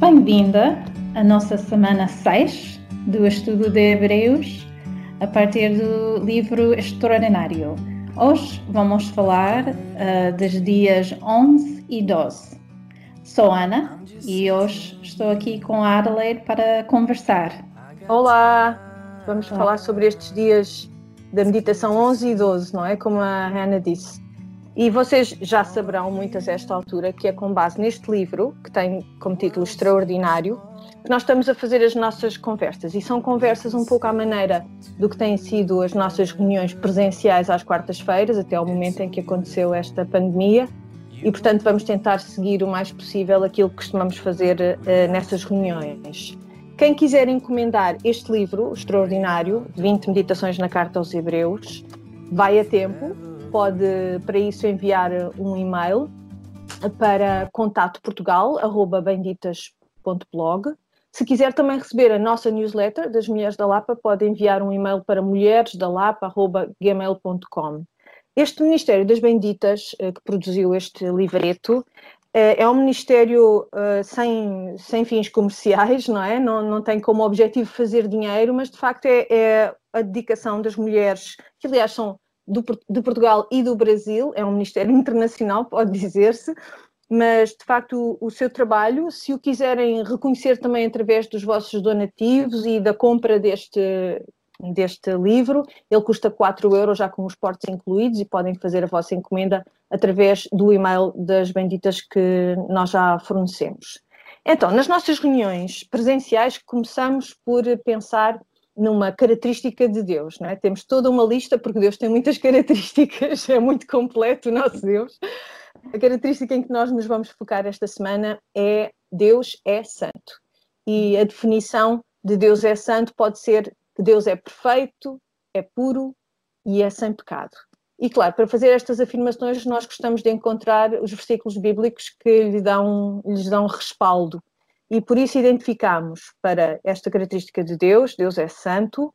Bem-vinda à nossa semana 6 do estudo de Hebreus a partir do livro Extraordinário. Hoje vamos falar uh, dos dias 11 e 12. Sou Ana e hoje estou aqui com a Adelaide para conversar. Olá! Vamos Olá. falar sobre estes dias da meditação 11 e 12, não é? Como a Hannah disse. E vocês já saberão, muitas a esta altura, que é com base neste livro, que tem como título Extraordinário, que nós estamos a fazer as nossas conversas. E são conversas um pouco à maneira do que têm sido as nossas reuniões presenciais às quartas-feiras, até ao momento em que aconteceu esta pandemia. E, portanto, vamos tentar seguir o mais possível aquilo que costumamos fazer uh, nessas reuniões. Quem quiser encomendar este livro, Extraordinário, 20 Meditações na Carta aos Hebreus, vai a tempo pode para isso enviar um e-mail para contatoportugal@benditas.blog. Se quiser também receber a nossa newsletter das Mulheres da Lapa, pode enviar um e-mail para mulheresdalapa@gmail.com. Este Ministério das Benditas, eh, que produziu este livreto, eh, é um ministério uh, sem, sem fins comerciais, não é? Não, não tem como objetivo fazer dinheiro, mas de facto é, é a dedicação das mulheres, que aliás são do, de Portugal e do Brasil, é um ministério internacional, pode dizer-se, mas de facto o, o, seu trabalho, se o quiserem reconhecer também através dos vossos donativos e da compra deste, deste livro, ele custa 4 euros já com os portos incluídos e podem fazer a vossa encomenda através do e-mail das benditas que nós já fornecemos. Então, nas nossas reuniões presenciais, começamos por pensar numa característica de Deus, não é? Temos toda uma lista, porque Deus tem muitas características, é muito completo o nosso Deus. A característica em que nós nos vamos focar esta semana é Deus é santo. E a definição de Deus é santo pode ser que Deus é perfeito, é puro e é sem pecado. E claro, para fazer estas afirmações, nós gostamos de encontrar os versículos bíblicos que lhe dão, lhes dão respaldo e por isso identificamos para esta característica de Deus, Deus é santo,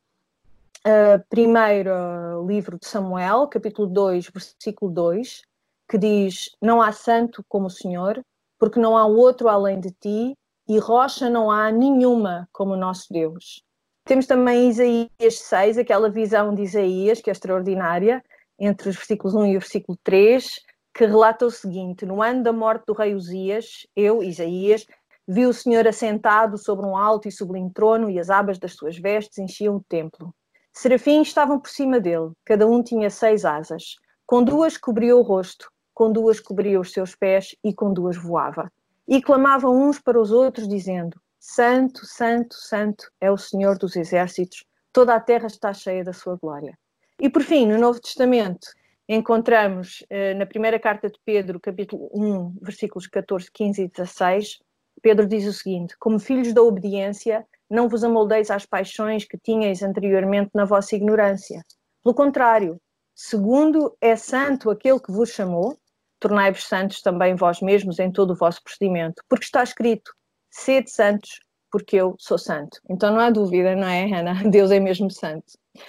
uh, primeiro uh, livro de Samuel, capítulo 2, versículo 2, que diz: Não há santo como o Senhor, porque não há outro além de ti, e rocha não há nenhuma como o nosso Deus. Temos também Isaías 6, aquela visão de Isaías, que é extraordinária, entre os versículos 1 e o versículo 3, que relata o seguinte: No ano da morte do rei Uzias, eu, Isaías, Viu o Senhor assentado sobre um alto e sublime trono, e as abas das suas vestes enchiam o templo. Serafins estavam por cima dele, cada um tinha seis asas. Com duas cobria o rosto, com duas cobria os seus pés e com duas voava. E clamavam uns para os outros, dizendo: Santo, Santo, Santo é o Senhor dos exércitos, toda a terra está cheia da sua glória. E por fim, no Novo Testamento, encontramos eh, na primeira carta de Pedro, capítulo 1, versículos 14, 15 e 16, Pedro diz o seguinte: Como filhos da obediência, não vos amoldeis às paixões que tinhais anteriormente na vossa ignorância. Pelo contrário, segundo é santo aquele que vos chamou, tornai-vos santos também vós mesmos em todo o vosso procedimento, porque está escrito: sede santos, porque eu sou santo. Então não há dúvida, não é, Ana? Deus é mesmo santo.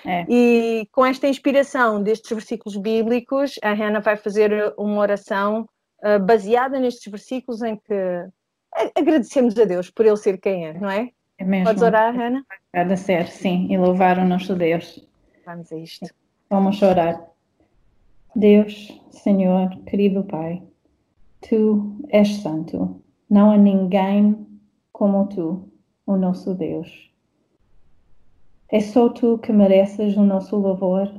É. E com esta inspiração destes versículos bíblicos, a Hannah vai fazer uma oração uh, baseada nestes versículos em que agradecemos a Deus por ele ser quem é, não é? É mesmo. Podes orar, Ana? Agradecer, sim, e louvar o nosso Deus. Vamos a isto. Vamos orar. Deus, Senhor, querido Pai, Tu és santo. Não há ninguém como Tu, o nosso Deus. É só Tu que mereces o nosso louvor.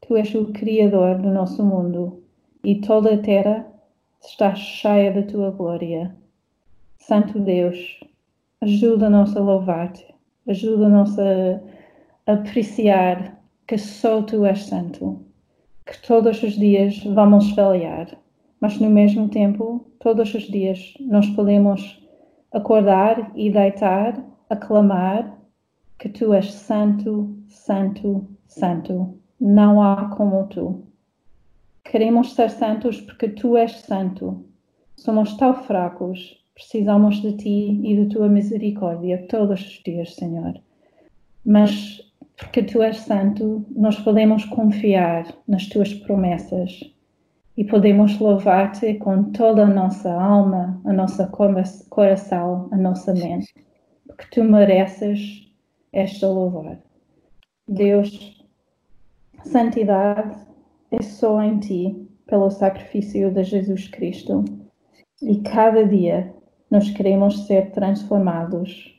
Tu és o Criador do nosso mundo e toda a terra está cheia da Tua glória. Santo Deus, ajuda-nos a louvar-te, ajuda-nos a apreciar que só tu és santo, que todos os dias vamos falhar, mas no mesmo tempo, todos os dias nós podemos acordar e deitar, aclamar que tu és santo, santo, santo. Não há como tu. Queremos ser santos porque tu és santo. Somos tão fracos Precisamos de ti e de tua misericórdia todos os dias, Senhor. Mas porque tu és santo, nós podemos confiar nas tuas promessas. e podemos louvar-te com toda a nossa alma, a nossa coração, a nossa mente, porque tu mereces esta louvor. Deus, santidade é só em ti, pelo sacrifício de Jesus Cristo. E cada dia nós queremos ser transformados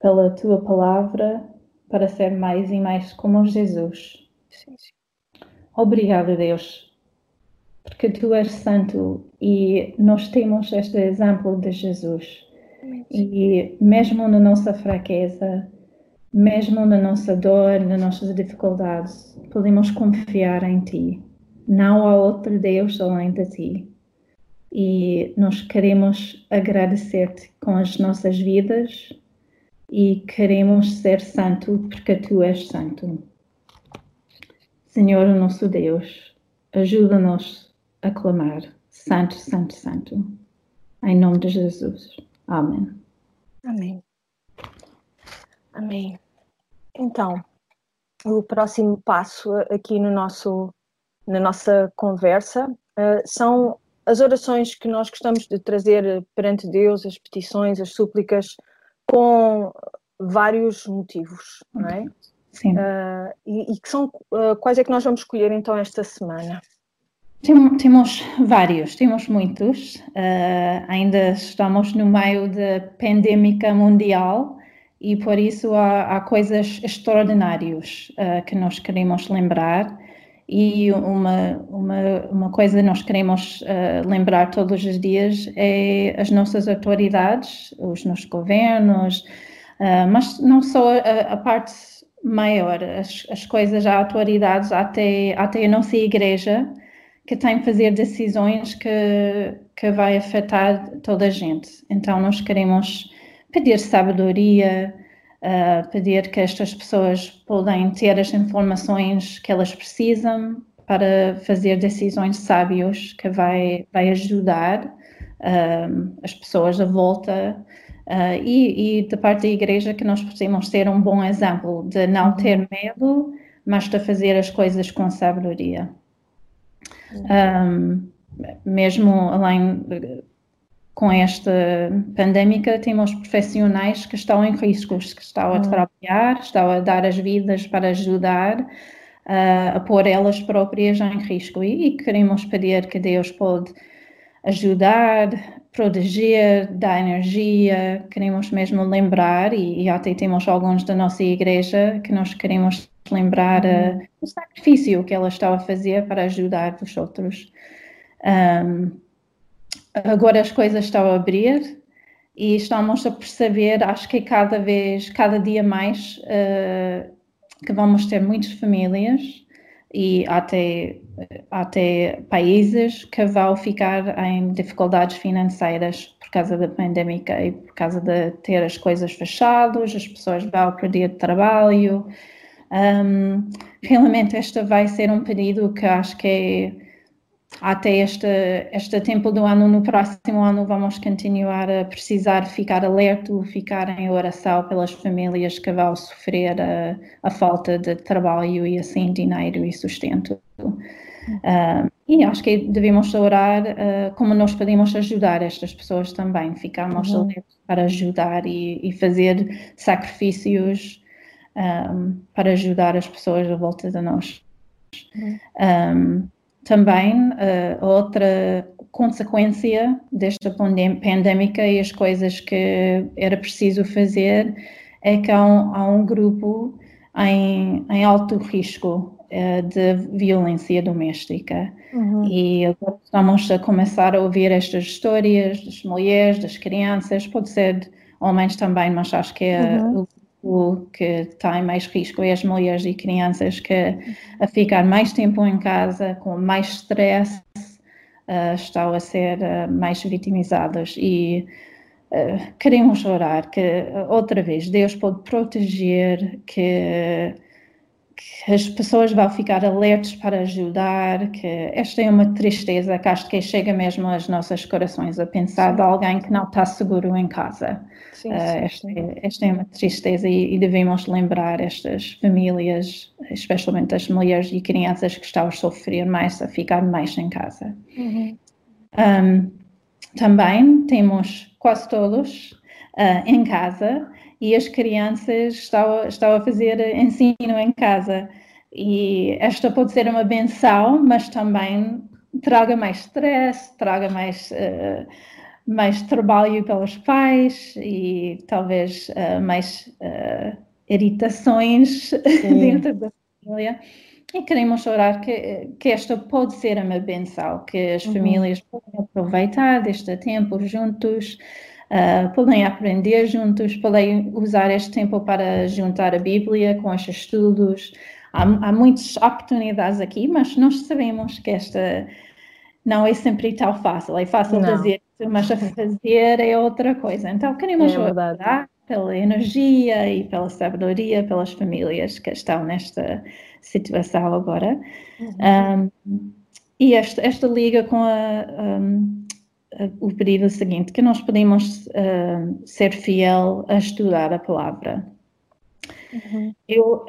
pela tua palavra para ser mais e mais como Jesus. Obrigado, Deus, porque tu és santo e nós temos este exemplo de Jesus. E mesmo na nossa fraqueza, mesmo na nossa dor, nas nossas dificuldades, podemos confiar em ti. Não há outro Deus além de ti. E nós queremos agradecer-te com as nossas vidas e queremos ser santo porque tu és santo. Senhor, nosso Deus, ajuda-nos a clamar: Santo, Santo, Santo. Em nome de Jesus. Amém. Amém. Amém. Então, o próximo passo aqui no nosso, na nossa conversa uh, são as orações que nós gostamos de trazer perante Deus, as petições, as súplicas, com vários motivos, não é? Sim. Uh, e, e, que são uh, quais é que nós vamos escolher então esta semana? Tem, temos vários, temos muitos. Uh, ainda estamos no meio da pandemia mundial e por isso há, há coisas extraordinárias que nós queremos lembrar. E uma, uma, uma coisa nós queremos lembrar todos os dias é as nossas autoridades, os nossos governos, mas não só a, a parte maior, as, as coisas, há autoridades, até, até a nossa igreja, que tem que fazer decisões que, que vai afetar toda a gente. Então, nós queremos pedir sabedoria, uh, pedir que estas pessoas podem ter as informações que elas precisam para fazer decisões sábias que vai, vai ajudar as pessoas à volta Uh, e, e da parte da igreja que nós possamos ser um bom exemplo de não ter uhum. medo, mas de fazer as coisas com sabedoria. Um, mesmo além com esta pandémica, temos profissionais que estão em riscos, que estão a uhum. trabalhar, estão a dar as vidas para ajudar uh, a pôr elas próprias em risco. E, e queremos pedir que Deus pode ajudar, proteger, dar energia, queremos mesmo lembrar, e, e até temos alguns da nossa igreja que nós queremos lembrar uh, o sacrifício que ela está a fazer para ajudar os outros. Um, agora as coisas estão a abrir e estamos a perceber, acho que cada vez, cada dia mais, uh, que vamos ter muitas famílias e até até países que vão ficar em dificuldades financeiras por causa da pandemia e por causa de ter as coisas fechadas, as pessoas vão perder trabalho. Um, realmente este vai ser um período que acho que até este, este tempo do ano, no próximo ano, vamos continuar a precisar ficar alerta, ficar em oração pelas famílias que vão sofrer a, a falta de trabalho e assim dinheiro e sustento. Uh, e acho que devemos orar uh, como nós podemos ajudar estas pessoas também, ficarmos uhum. para ajudar e, e fazer sacrifícios um, para ajudar as pessoas à volta de nós. Uhum. Um, também, uh, outra consequência desta pandémica e as coisas que era preciso fazer é que há um, há um grupo em, em alto risco uh, de violência doméstica. Uhum. E agora estamos a começar a ouvir estas histórias das mulheres, das crianças, pode ser homens também, mas acho que é uhum. o, o que tem mais risco é as mulheres e crianças que a ficar mais tempo em casa, com mais stress, uh, estão a ser uh, mais vitimizadas e Uh, queremos orar que outra vez Deus pode proteger, que que as pessoas vão ficar alertas para ajudar, que esta é uma tristeza que acho que chega mesmo aos nossos corações a pensar sim. de alguém que não está seguro em casa. Sim, uh, sim, esta, é, esta, é uma tristeza e, e, devemos lembrar estas famílias, especialmente as mulheres e crianças que estão a sofrer mais, a ficar mais em casa. Uhum. Um, também temos quase todos uh, em casa e as crianças estão, estão a fazer ensino em casa. E esta pode ser uma benção, mas também traga mais stress, traga mais, uh, mais trabalho pelos pais e talvez uh, mais uh, irritações dentro da família. E queremos orar que, que esta pode ser uma benção, que as uhum. famílias possam aproveitar deste tempo juntos, Uh, podem aprender juntos, podem usar este tempo para juntar a Bíblia com estes estudos. Há, há muitas oportunidades aqui, mas nós sabemos que esta não é sempre tão fácil. É fácil não. fazer, mas a fazer é outra coisa. Então, queremos é orar pela energia e pela sabedoria, pelas famílias que estão nesta situação agora. Uhum. Um, e esta, esta liga com a. Um, o pedido seguinte, que nós podemos uh, ser fiel a estudar a palavra. Uhum. Eu,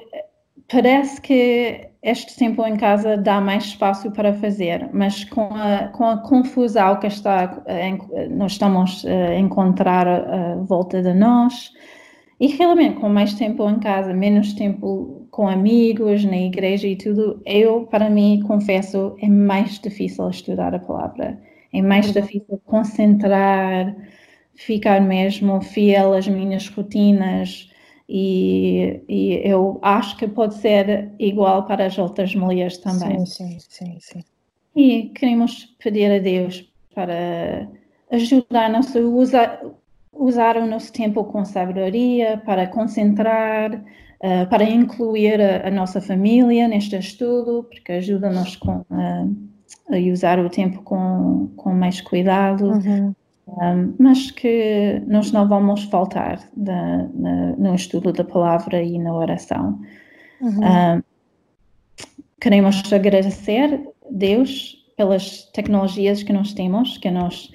parece que este tempo em casa dá mais espaço para fazer, mas com a, com a confusão que está, nós estamos a encontrar à volta de nós, e realmente com mais tempo em casa, menos tempo com amigos, na igreja e tudo, eu, para mim, confesso, é mais difícil estudar a palavra é mais difícil concentrar, ficar mesmo fiel às minhas rotinas e, e, eu acho que pode ser igual para as outras mulheres também. Sim, sim, sim, sim. E queremos pedir a Deus para ajudar-nos a usar, usar o nosso tempo com sabedoria, para concentrar, uh, para incluir a, a, nossa família neste estudo, porque ajuda-nos com. Uh, a usar o tempo com, com mais cuidado, uhum. um, mas que nós não vamos faltar na, no estudo da palavra e na oração. Uhum. Um, queremos agradecer Deus pelas tecnologias que nós temos, que nós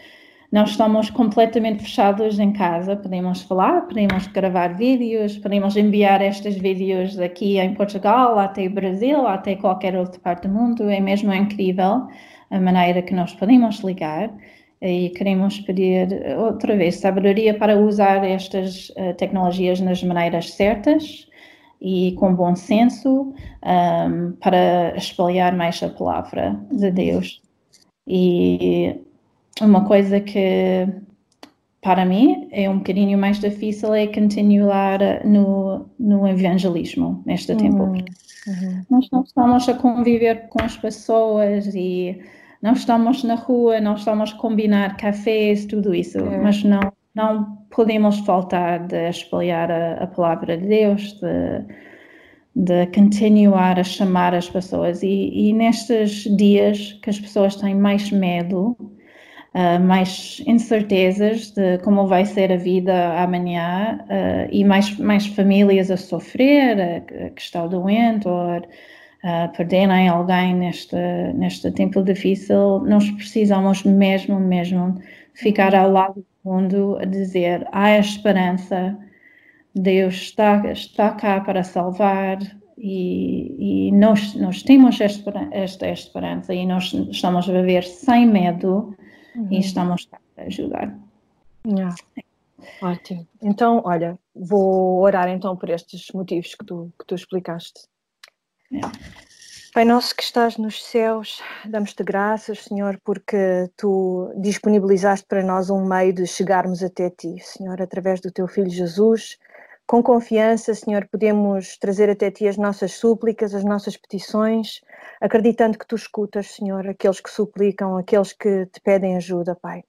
nós estamos completamente fechados em casa, podemos falar, podemos gravar vídeos, podemos enviar estes vídeos aqui em Portugal, até Brasil, até qualquer outra parte do mundo. É mesmo incrível a maneira que nós podemos ligar e queremos pedir outra vez sabedoria para usar estas uh, tecnologias nas maneiras certas e com bom senso um, para espalhar mais a palavra de Deus. E uma coisa que para mim é um bocadinho mais difícil é continuar no, no evangelismo neste uhum, tempo. Uhum. Nós não estamos a conviver com as pessoas e não estamos na rua, não estamos a combinar cafés, tudo isso, é. mas não, não podemos faltar de espalhar a, a palavra de Deus, de, de continuar a chamar as pessoas. E, e nestes dias que as pessoas têm mais medo, uh, mais incertezas de como vai ser a vida amanhã uh, e mais, mais famílias a sofrer, a, a que está doente ou uh, perderem alguém neste, neste tempo difícil, nós precisamos mesmo, mesmo ficar ao lado do mundo a dizer há esperança, Deus está, está cá para salvar, e, e, nós, nós temos esta, esta esperança e nós estamos a viver sem medo uhum. e estamos a ajudar. Yeah. Ótimo. Então, olha, vou orar então por estes motivos que tu, que tu explicaste. Yeah. Pai nosso que estás nos céus, damos-te graças, Senhor, porque tu disponibilizaste para nós um meio de chegarmos até ti, Senhor, através do teu Filho Jesus. Com confiança, Senhor, podemos trazer até ti as nossas súplicas, as nossas petições, acreditando que tu escutas, Senhor, aqueles que suplicam, aqueles que te pedem ajuda, Pai.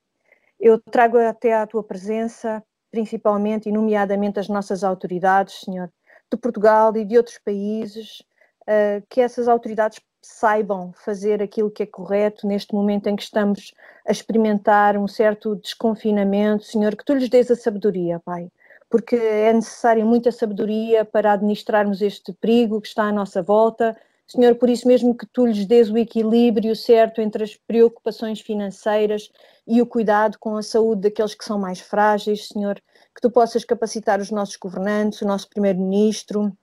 Eu trago até à tua presença, principalmente e nomeadamente as nossas autoridades, Senhor, de Portugal e de outros países, uh, que essas autoridades saibam fazer aquilo que é correto neste momento em que estamos a experimentar um certo desconfinamento, Senhor, que tu lhes dês a sabedoria, Pai porque é necessária muita sabedoria para administrarmos este perigo que está à nossa volta. Senhor, por isso mesmo que tu lhes dês o equilíbrio certo entre as preocupações financeiras e o cuidado com a saúde daqueles que são mais frágeis, Senhor, que tu possas capacitar os nossos governantes, o nosso primeiro-ministro,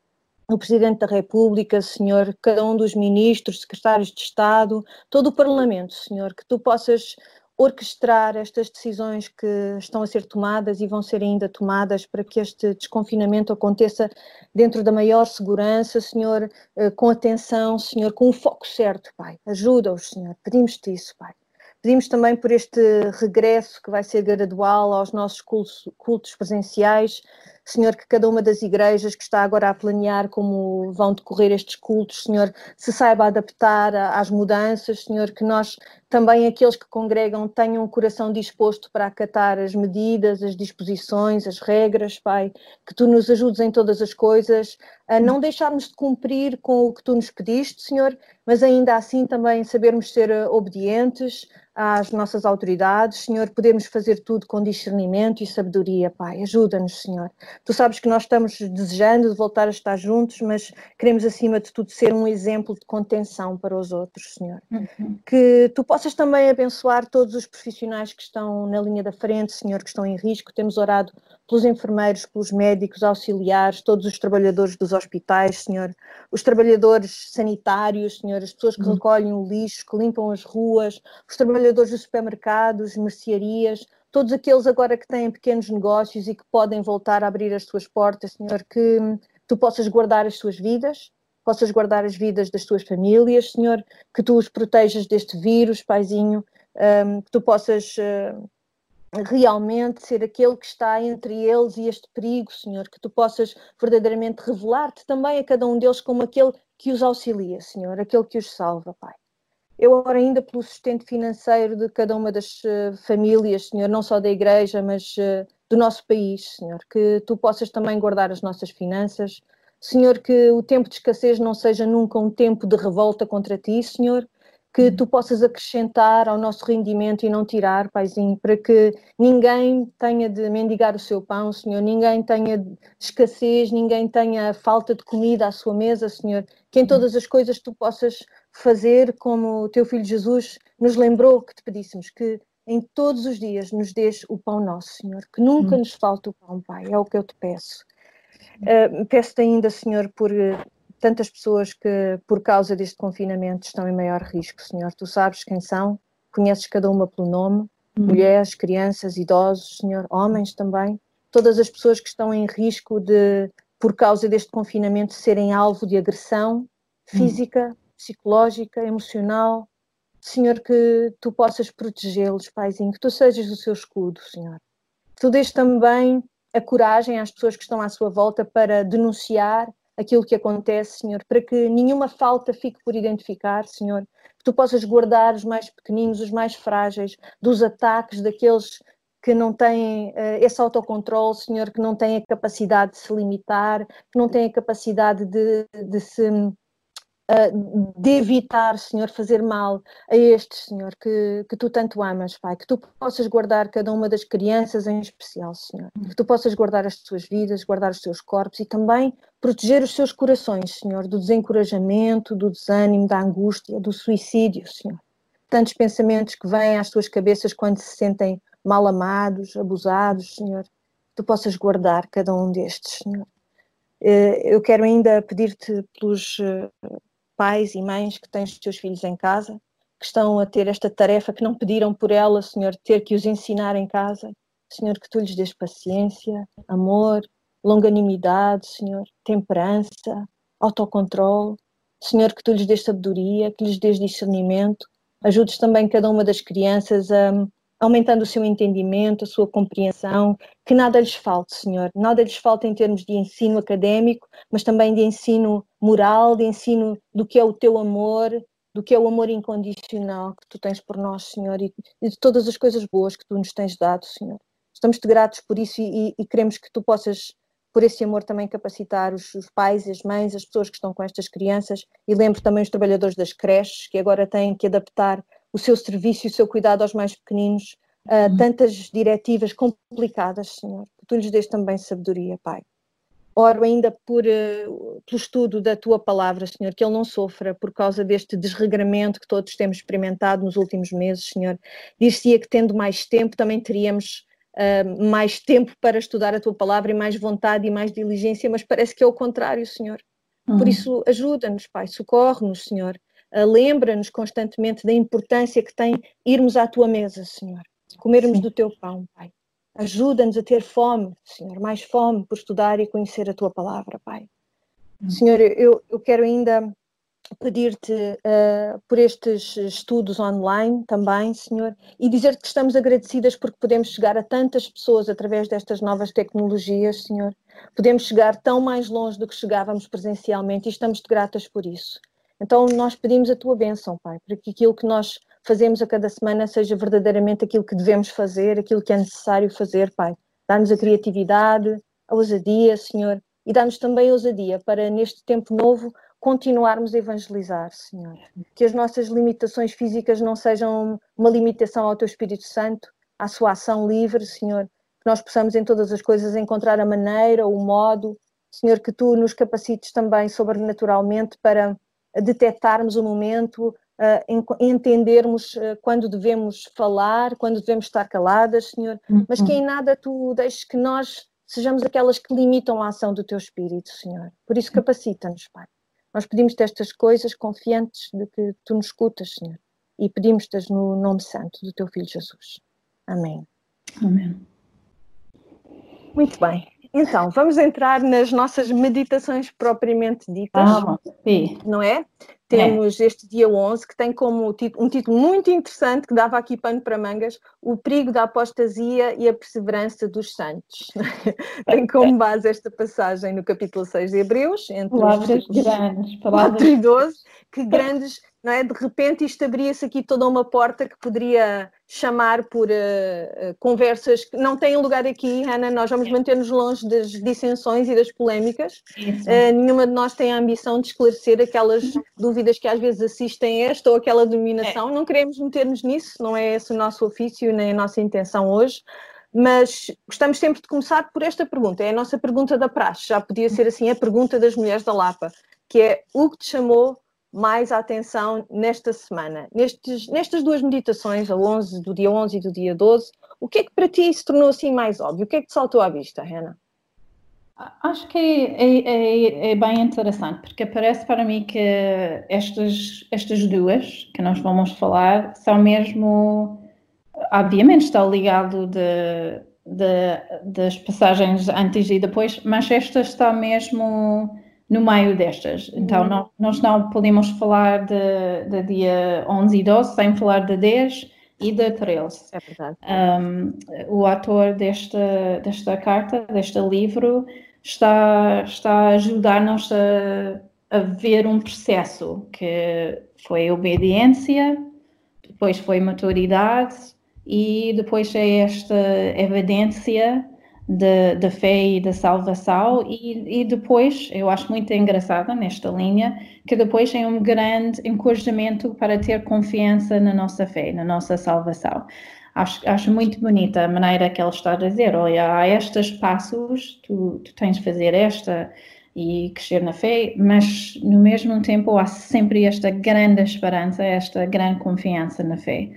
o Presidente da República, Senhor, cada um dos ministros, secretários de Estado, todo o Parlamento, Senhor, que tu possas orquestrar estas decisões que estão a ser tomadas e vão ser ainda tomadas para que este desconfinamento aconteça dentro da maior segurança, Senhor, eh, com atenção, Senhor, com o foco certo, Pai. Ajuda-os, Senhor. Pedimos-te isso, Pai. Pedimos também por este regresso que vai ser gradual aos nossos cultos, cultos presenciais, Senhor, que cada uma das igrejas que está agora a planear como vão decorrer estes cultos, Senhor, se saiba adaptar às mudanças, Senhor, que nós também, aqueles que congregam, tenham o coração disposto para acatar as medidas, as disposições, as regras, Pai, que tu nos ajudes em todas as coisas, a não deixarmos de cumprir com o que tu nos pediste, Senhor, mas ainda assim também sabermos ser eh, obedientes, às nossas autoridades, Senhor, podemos fazer tudo com discernimento e sabedoria, Pai. Ajuda-nos, Senhor. Tu sabes que nós estamos desejando de voltar a estar juntos, mas queremos, acima de tudo, ser um exemplo de contenção para os outros, Senhor. Uhum. Que tu possas também abençoar todos os profissionais que estão na linha da frente, Senhor, que estão em risco. Temos orado pelos enfermeiros, pelos médicos, auxiliares, todos os trabalhadores dos hospitais, Senhor, os trabalhadores sanitários, Senhor, as pessoas que uhum. recolhem o lixo, que limpam as ruas, os trabalhadores dos supermercados, mercearias, todos aqueles agora que têm pequenos negócios e que podem voltar a abrir as suas portas, Senhor, que tu possas guardar as suas vidas, possas guardar as vidas das tuas famílias, Senhor, que tu os protejas deste vírus, Paizinho, um, que tu possas uh, realmente ser aquele que está entre eles e este perigo, Senhor, que tu possas verdadeiramente revelar-te também a cada um deles como aquele que os auxilia, Senhor, aquele que os salva, Pai. Eu oro ainda pelo sustento financeiro de cada uma das uh, famílias, Senhor, não só da igreja, mas uh, do nosso país, Senhor, que tu possas também guardar as nossas finanças, Senhor, que o tempo de escassez não seja nunca um tempo de revolta contra ti, Senhor, que tu possas acrescentar ao nosso rendimento e não tirar, Paizinho, para que ninguém tenha de mendigar o seu pão, Senhor, ninguém tenha escassez, ninguém tenha falta de comida à sua mesa, Senhor, que em todas as coisas tu possas fazer como o teu filho Jesus nos lembrou que te pedíssemos, que em todos os dias nos dês o pão nosso, Senhor, que nunca nos falte o pão, Pai, é o que eu te peço. Uh, Peço-te ainda, Senhor, por tantas pessoas que, por causa deste confinamento, estão em maior risco, Senhor. Tu sabes quem são, conheces cada uma pelo nome, uhum. mulheres, crianças, idosos, Senhor, homens também, todas as pessoas que estão em risco de, por causa deste confinamento, serem alvo de agressão uhum. física, uhum. psicológica, emocional. Senhor, que tu possas protegê-los, Paizinho, que tu sejas o seu escudo, Senhor. Tu dês também a coragem às pessoas que estão à sua volta para denunciar aquilo que acontece, Senhor, para que nenhuma falta fique por identificar, Senhor, que tu possas guardar os mais pequeninos, os mais frágeis, dos ataques daqueles que não têm uh, esse autocontrole, Senhor, que não têm a capacidade de se limitar, que não têm a capacidade de, de se de evitar, Senhor, fazer mal a estes, Senhor, que, que tu tanto amas, Pai, que tu possas guardar cada uma das crianças em especial, Senhor, que tu possas guardar as suas vidas, guardar os seus corpos e também proteger os seus corações, Senhor, do desencorajamento, do desânimo, da angústia, do suicídio, Senhor. Tantos pensamentos que vêm às suas cabeças quando se sentem mal amados, abusados, Senhor, que tu possas guardar cada um destes, Senhor. Eh, eu quero ainda pedir-te pelos eh, pais e mães que têm os seus filhos em casa, que estão a ter esta tarefa que não pediram por ela, Senhor, ter que os ensinar em casa. Senhor, que tu lhes dês paciência, amor, longanimidade, Senhor, temperança, autocontrole. Senhor, que tu lhes dês sabedoria, que lhes dês discernimento. Ajudes também cada uma das crianças a aumentando o seu entendimento, a sua compreensão, que nada lhes falte, Senhor, nada lhes falte em termos de ensino académico, mas também de ensino moral, de ensino do que é o teu amor, do que é o amor incondicional que tu tens por nós, Senhor, e, de todas as coisas boas que tu nos tens dado, Senhor. Estamos-te gratos por isso e, e, queremos que tu possas, por esse amor, também capacitar os, os pais e as mães, as pessoas que estão com estas crianças, e lembro também os trabalhadores das creches, que agora têm que adaptar o seu serviço e o seu cuidado aos mais pequeninos uh, tantas diretivas complicadas, Senhor, que tu lhes dês também sabedoria, Pai. Oro ainda por, uh, pelo estudo da tua palavra, Senhor, que ele não sofra por causa deste desregramento que todos temos experimentado nos últimos meses, Senhor. Dir-se-ia que tendo mais tempo também teríamos uh, mais tempo para estudar a tua palavra e mais vontade e mais diligência, mas parece que é o contrário, Senhor. Por uhum. isso, ajuda-nos, Pai, socorre-nos, Senhor. Uh, Lembra-nos constantemente da importância que tem irmos à tua mesa, Senhor, comermos Sim. do teu pão, Pai. Ajuda-nos a ter fome, Senhor, mais fome por estudar e conhecer a tua palavra, Pai. Uhum. Senhor, eu, eu quero ainda pedir-te uh, por estes estudos online também, Senhor, e dizer-te que estamos agradecidas porque podemos chegar a tantas pessoas através destas novas tecnologias, Senhor. Podemos chegar tão mais longe do que chegávamos presencialmente e estamos-te gratas por isso. Então, nós pedimos a tua bênção, Pai, para que aquilo que nós fazemos a cada semana seja verdadeiramente aquilo que devemos fazer, aquilo que é necessário fazer, Pai. Dá-nos a criatividade, a ousadia, Senhor, e dá-nos também ousadia para, neste tempo novo, continuarmos a evangelizar, Senhor. Que as nossas limitações físicas não sejam uma limitação ao Teu Espírito Santo, à sua ação livre, Senhor. Que nós possamos em todas as coisas encontrar a maneira, o modo, Senhor, que Tu nos capacites também sobrenaturalmente para detectarmos o momento, uh, entendermos uh, quando devemos falar, quando devemos estar caladas, Senhor, uhum. mas que em nada Tu deixes que nós sejamos aquelas que limitam a ação do Teu Espírito, Senhor. Por isso capacita-nos, Pai. Nós pedimos-te estas coisas confiantes de que tu nos escutas, Senhor, e pedimos-te no nome santo do teu Filho Jesus. Amém. Amém. Muito bem. Então, vamos entrar nas nossas meditações propriamente ditas. Ah, sim. Não é? Temos é. este dia 11, que tem como um título muito interessante, que dava aqui pano para mangas, O Perigo da Apostasia e a Perseverança dos Santos. tem como base esta passagem no capítulo 6 de Hebreus, entre palavras os grandes, palavras 4 e 12, que grandes não é? De repente isto abria-se aqui toda uma porta que poderia chamar por uh, conversas que não têm lugar aqui, Ana, nós vamos manter-nos longe das dissensões e das polémicas. Uh, nenhuma de nós tem a ambição de esclarecer aquelas dúvidas que às vezes assistem a esta ou aquela dominação. É. Não queremos meter-nos nisso, não é esse o nosso ofício nem a nossa intenção hoje. Mas gostamos sempre de começar por esta pergunta, é a nossa pergunta da praxe, já podia ser assim a pergunta das mulheres da Lapa, que é o que te chamou mais atenção nesta semana? Nestes, nestas duas meditações, a 11, do dia 11 e do dia 12, o que é que para ti se tornou assim mais óbvio? O que é que te saltou à vista, Rena? Acho que é, é, é, bem interessante, porque parece para mim que estas, estas duas que nós vamos falar são mesmo, obviamente está ligado de, de, das passagens antes e depois, mas esta está mesmo no meio destas. Então, uhum. não, nós não podemos falar de, dia 11 e 12 sem falar de 10 e de 13. É verdade. Um, o autor desta, desta carta, deste livro, está, está a ajudar-nos a, a ver um processo que foi obediência, depois foi maturidade e depois é esta evidência da fé e da salvação e, e, depois, eu acho muito engraçada nesta linha, que depois é um grande encorajamento para ter confiança na nossa fé, na nossa salvação. Acho, acho muito bonita a maneira que ele está a dizer, olha, há estes passos, tu, tu tens de fazer esta e crescer na fé, mas no mesmo tempo há sempre esta grande esperança, esta grande confiança na fé.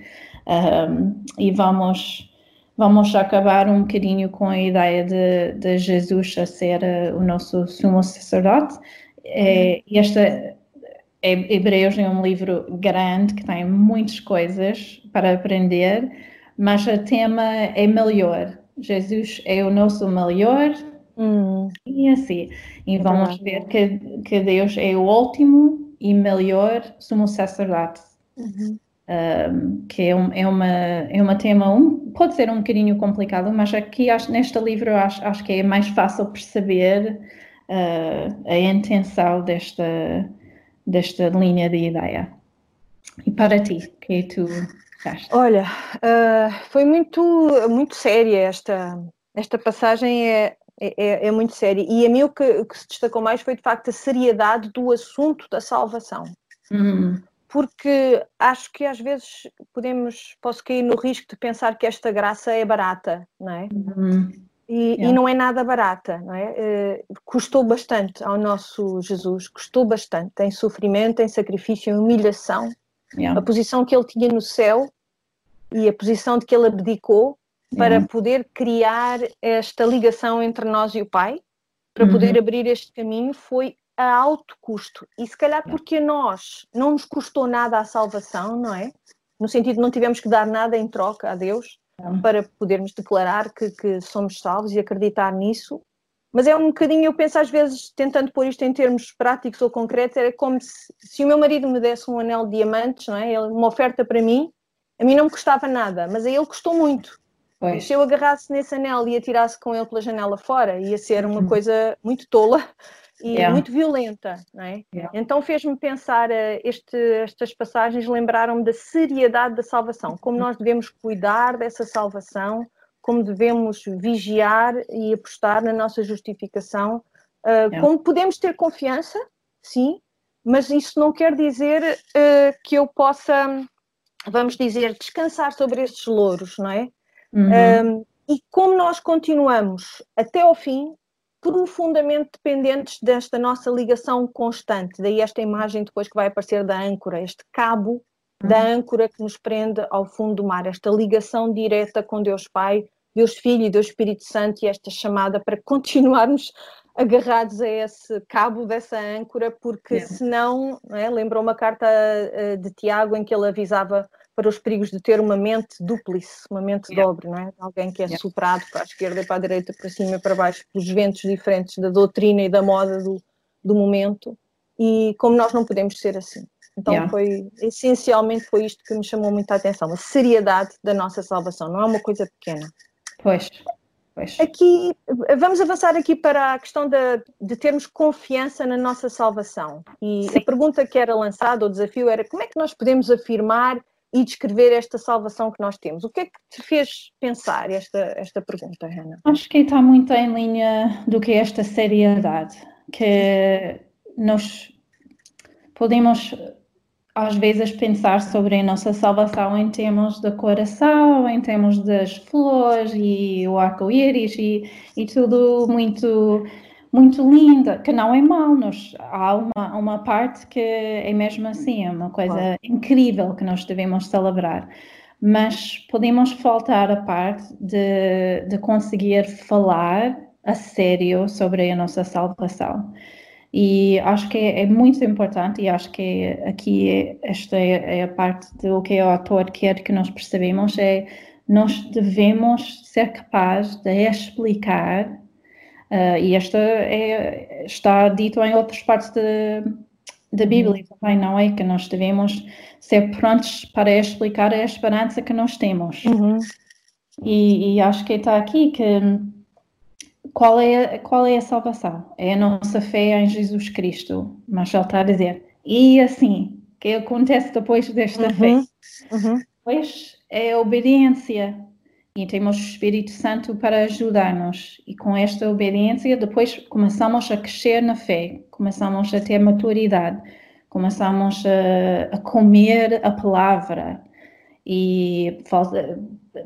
Um, e vamos vamos acabar um bocadinho com a ideia de, de Jesus a ser uh, o nosso sumo sacerdote. É, esta é, Hebreus é um livro grande que tem muitas coisas para aprender, mas o tema é melhor. Jesus é o nosso melhor hum. e assim. E é vamos ver que, que Deus é o último e melhor sumo sacerdote. Uhum um, que é, um, é, uma, é uma tema, um, pode ser um bocadinho complicado, mas aqui acho, neste livro acho, acho que é mais fácil perceber uh, a intenção desta, desta linha de ideia. E para ti, o que tu achaste? Olha, uh, foi muito, muito séria esta, esta passagem, é, é, é, muito séria. E a mim o que, que se destacou mais foi de facto a seriedade do assunto da salvação. Uhum porque acho que às vezes podemos, posso cair no risco de pensar que esta graça é barata, não é? Uhum. E, e, não é nada barata, não é? Uh, custou bastante ao nosso Jesus, custou bastante, em sofrimento, em sacrifício, em humilhação. A posição que ele tinha no céu e a posição de que ele abdicou para poder criar esta ligação entre nós e o Pai, para uhum. poder abrir este caminho, foi a alto custo. E se calhar porque a nós não nos custou nada a salvação, não é? No sentido de não tivemos que dar nada em troca a Deus para podermos declarar que, que somos salvos e acreditar nisso. Mas é um bocadinho, eu penso às vezes, tentando pôr isto em termos práticos ou concretos, era como se, se o meu marido me desse um anel de diamantes, não é? Uma oferta para mim, a mim não me custava nada, mas a ele custou muito. Pois. Se eu agarrasse nesse anel e atirasse com ele pela janela fora, ia ser uma uhum. coisa muito tola e yeah. muito violenta, não é? Yeah. Então fez-me pensar, uh, este, estas passagens lembraram-me da seriedade da salvação, como nós devemos cuidar dessa salvação, como devemos vigiar e apostar na nossa justificação, uh, yeah. como podemos ter confiança, sim, mas isso não quer dizer uh, que eu possa, vamos dizer, descansar sobre estes louros, não é? Uhum. Um, e como nós continuamos até ao fim profundamente dependentes desta nossa ligação constante. Daí esta imagem depois que vai aparecer da âncora, este cabo da uhum. âncora que nos prende ao fundo do mar, esta ligação direta com Deus Pai, Deus Filho e Deus Espírito Santo e esta chamada para continuarmos agarrados a esse cabo dessa âncora, porque yeah. senão, é? lembrou uma carta eh, de Tiago em que ele avisava para os perigos de ter uma mente duplice, uma mente yeah. dobre, não é? Alguém que é yeah. superado para a esquerda e para a direita, para cima e para baixo, pelos ventos diferentes da doutrina e da moda do, do momento. E como nós não podemos ser assim. Então yeah. foi, essencialmente foi isto que me chamou muita atenção, a seriedade da nossa salvação, não é uma coisa pequena. Pois, Pois. Aqui, vamos avançar aqui para a questão de, de, termos confiança na nossa salvação. E Sim. a pergunta que era lançada, o desafio era como é que nós podemos afirmar e descrever esta salvação que nós temos. O que é que te fez pensar esta, esta pergunta, Ana? Acho que está muito em linha do que é esta seriedade, que nós podemos às vezes pensar sobre a nossa salvação em termos de coração, em termos das flores e o arco-íris e, e tudo muito muito linda, que não é mal, nós, há uma, uma parte que é mesmo assim, é uma coisa claro. incrível que nós devemos celebrar, mas podemos faltar a parte de, de conseguir falar a sério sobre a nossa salvação. E acho que é, é muito importante, e acho que aqui é, esta é, é a parte do que o autor quer que nós percebemos, é nós devemos ser capazes de explicar Uh, e esta é, está dito em outras partes da Bíblia uhum. também, não é? Que nós devemos ser prontos para explicar a esperança que nós temos. Uhum. E, e, acho que está aqui que qual é, qual é a salvação? É a nossa fé em Jesus Cristo. Mas ele está a dizer, e assim, o que acontece depois desta uhum. fé? Uhum. Depois é a obediência e temos o Espírito Santo para ajudar-nos. E com esta obediência, depois começamos a crescer na fé, começamos a ter maturidade, começamos a, a comer a palavra e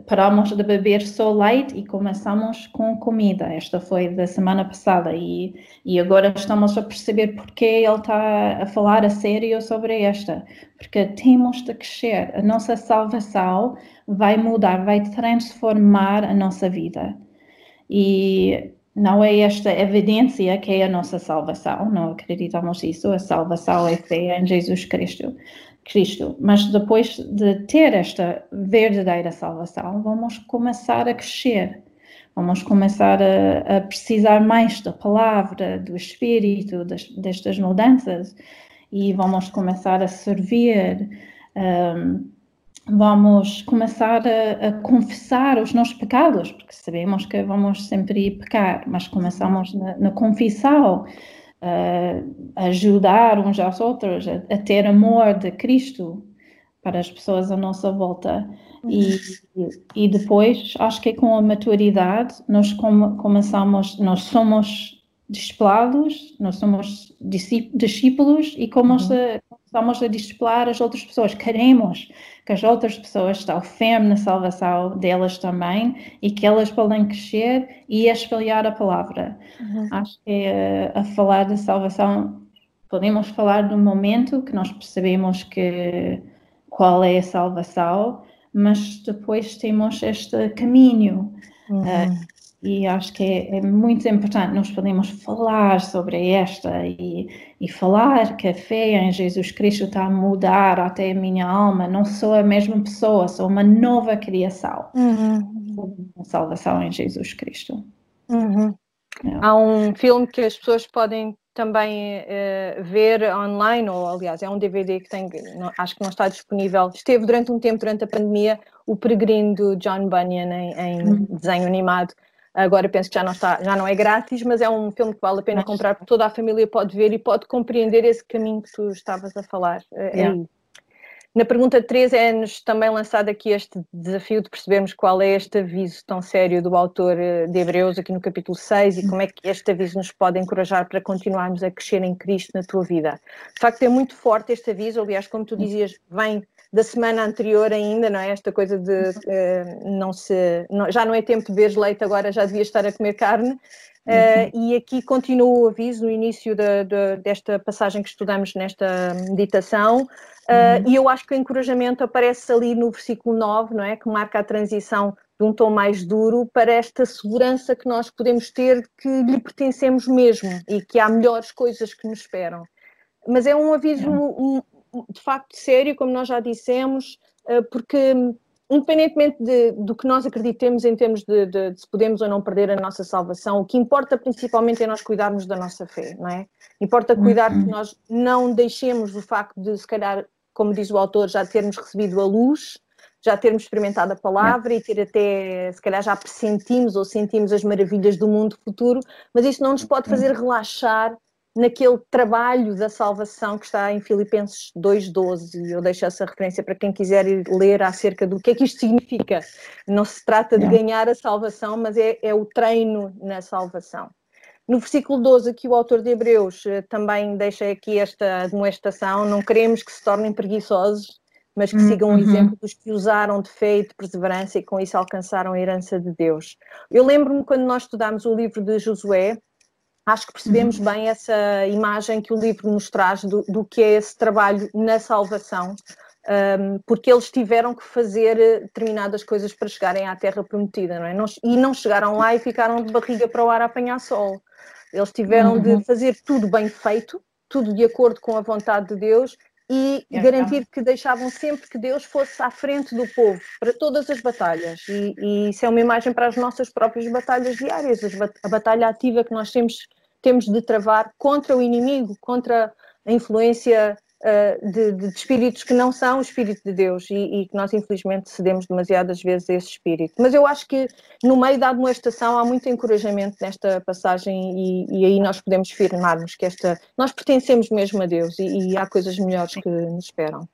paramos de beber só leite e começamos com comida. Esta foi da semana passada e, e agora estamos a perceber porque ele está a falar a sério sobre esta. Porque temos de crescer. A nossa salvação vai mudar, vai transformar a nossa vida. E não é esta evidência que é a nossa salvação, não acreditamos isso, a salvação é fé em Jesus Cristo. Cristo. Mas depois de ter esta verdadeira salvação, vamos começar a crescer, vamos começar a, a precisar mais da palavra, do Espírito, das, destas mudanças, e vamos começar a servir. Um, vamos começar a, a, confessar os nossos pecados, porque sabemos que vamos sempre pecar, mas começamos na, na confissão uh, ajudar uns aos outros, a, a, ter amor de Cristo para as pessoas à nossa volta. E, e depois, acho que com a maturidade, nós começamos, nós somos discipulados, nós somos discípulos e como uhum. Estamos a discipular as outras pessoas. Queremos que as outras pessoas firmes na salvação delas também e que elas podem crescer e espalhar a palavra. Uhum. Acho que é, a falar da salvação, podemos falar do momento que nós percebemos que qual é a salvação, mas depois temos este caminho. Uhum. Uh, e acho que é, é, muito importante nós podemos falar sobre esta e, e, falar que a fé em Jesus Cristo está a mudar até a minha alma, não sou a mesma pessoa, sou uma nova criação. Uhum. A salvação em Jesus Cristo. Uhum. É. Há um filme que as pessoas podem também uh, ver online, ou aliás, é um DVD que tem, não, acho que não está disponível. Esteve durante um tempo, durante a pandemia, O Peregrino do John Bunyan em, em uhum. desenho animado. Agora penso que já não, está, já não é grátis, mas é um filme que vale a pena comprar, porque toda a família pode ver e pode compreender esse caminho que tu estavas a falar. É yeah. Na pergunta 3 é-nos também lançado aqui este desafio de percebermos qual é este aviso tão sério do autor eh, de Hebreus, aqui no capítulo 6, e como é que este aviso nos pode encorajar para continuarmos a crescer em Cristo na tua vida. De facto, é muito forte este aviso, aliás, como tu dizias, vem da semana anterior ainda, não é? Esta coisa de uh, não se. Não, já não é tempo de beber leite, agora já devia estar a comer carne. Uh, e aqui continua o aviso no início de, de, desta passagem que estudamos nesta meditação, uh, uhum. e eu acho que o encorajamento aparece ali no versículo 9, não é? Que marca a transição de um tom mais duro para esta segurança que nós podemos ter que lhe pertencemos mesmo e que há melhores coisas que nos esperam. Mas é um aviso, um, de facto sério, como nós já dissemos, eh, porque independentemente de, do que nós acreditemos em termos de, de, de, se podemos ou não perder a nossa salvação, o que importa principalmente é nós cuidarmos da nossa fé, não é? Importa cuidar uhum. que nós não deixemos o facto de, se calhar, como diz o autor, já termos recebido a luz, já termos experimentado a palavra e ter até, se calhar já pressentimos ou sentimos as maravilhas do mundo futuro, mas isso não nos pode fazer relaxar naquele trabalho da salvação que está em Filipenses 2.12. Eu deixo essa referência para quem quiser ir ler acerca do que é que isto significa. Não se trata de ganhar a salvação, mas é, é o treino na salvação. No versículo 12, aqui o autor de Hebreus eh, também deixa aqui esta demonstração, não queremos que se tornem preguiçosos, mas que sigam o uhum. exemplo dos que usaram de fé e de perseverança e com isso alcançaram a herança de Deus. Eu lembro-me quando nós estudámos o livro de Josué, acho que percebemos uhum. bem essa imagem que o livro nos traz do, do que é esse trabalho na salvação, um, porque eles tiveram que fazer eh, determinadas coisas para chegarem à Terra Prometida, não é? Não, e não chegaram lá e ficaram de barriga para o ar a apanhar sol. Eles tiveram uhum. de fazer tudo bem feito, tudo de acordo com a vontade de Deus e é, garantir que deixavam sempre que Deus fosse à frente do povo para todas as batalhas. E, e isso é uma imagem para as nossas próprias batalhas diárias, a batalha ativa que nós temos temos de travar contra o inimigo, contra a influência uh, de, de, espíritos que não são o espírito de Deus e, que nós infelizmente cedemos demasiadas vezes a esse espírito. Mas eu acho que no meio da admoestação há muito encorajamento nesta passagem e, e aí nós podemos firmar-nos que esta, nós pertencemos mesmo a Deus e, e há coisas melhores que nos esperam.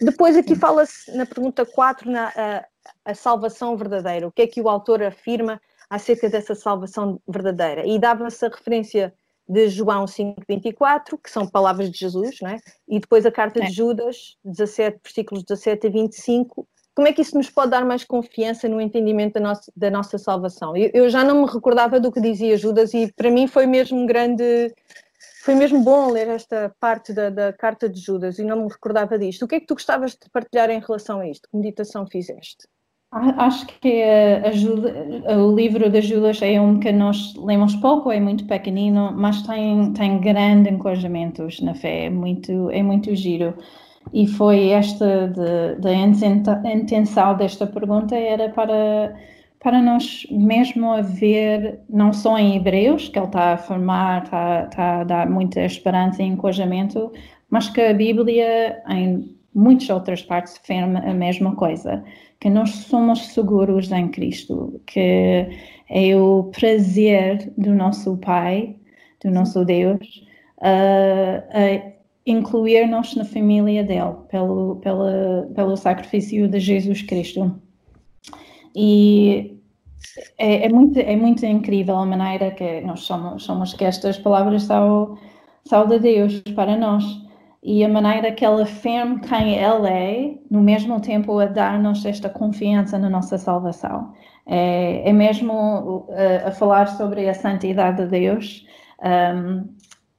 Depois aqui fala-se na pergunta 4 na a, a salvação verdadeira. O que é que o autor afirma acerca dessa salvação verdadeira. E dava-se a referência de João 5,24, que são palavras de Jesus, não é? e depois a carta é. de Judas, 17, versículos 17 a 25. Como é que isso nos pode dar mais confiança no entendimento da nossa, da nossa salvação? Eu, eu já não me recordava do que dizia Judas e para mim foi mesmo grande, foi mesmo bom ler esta parte da, da, carta de Judas e não me recordava disto. O que é que tu gostavas de partilhar em relação a isto? Que meditação fizeste? Acho que a, o livro de Judas é um que nós lemos pouco, é muito pequenino, mas tem, tem grandes encorajamentos na fé, é muito, é muito giro. E foi esta de, de a intenção desta pergunta era para, para nós mesmo a ver, não só em Hebreus, que ele está a formar, está, está a dar muita esperança e encorajamento, mas que a Bíblia, em muitas outras partes, afirma a mesma coisa que nós somos seguros em Cristo, que é o prazer do nosso Pai, do nosso Deus, uh, incluir-nos na família dele, pelo, pelo, pelo sacrifício de Jesus Cristo. E é, é, muito, é muito incrível a maneira que nós somos, somos que estas palavras são, são de Deus para nós. E a maneira que ele afirma quem ele é, no mesmo tempo a dar-nos esta confiança na nossa salvação. É, é mesmo a, a, falar sobre a santidade de Deus. Um,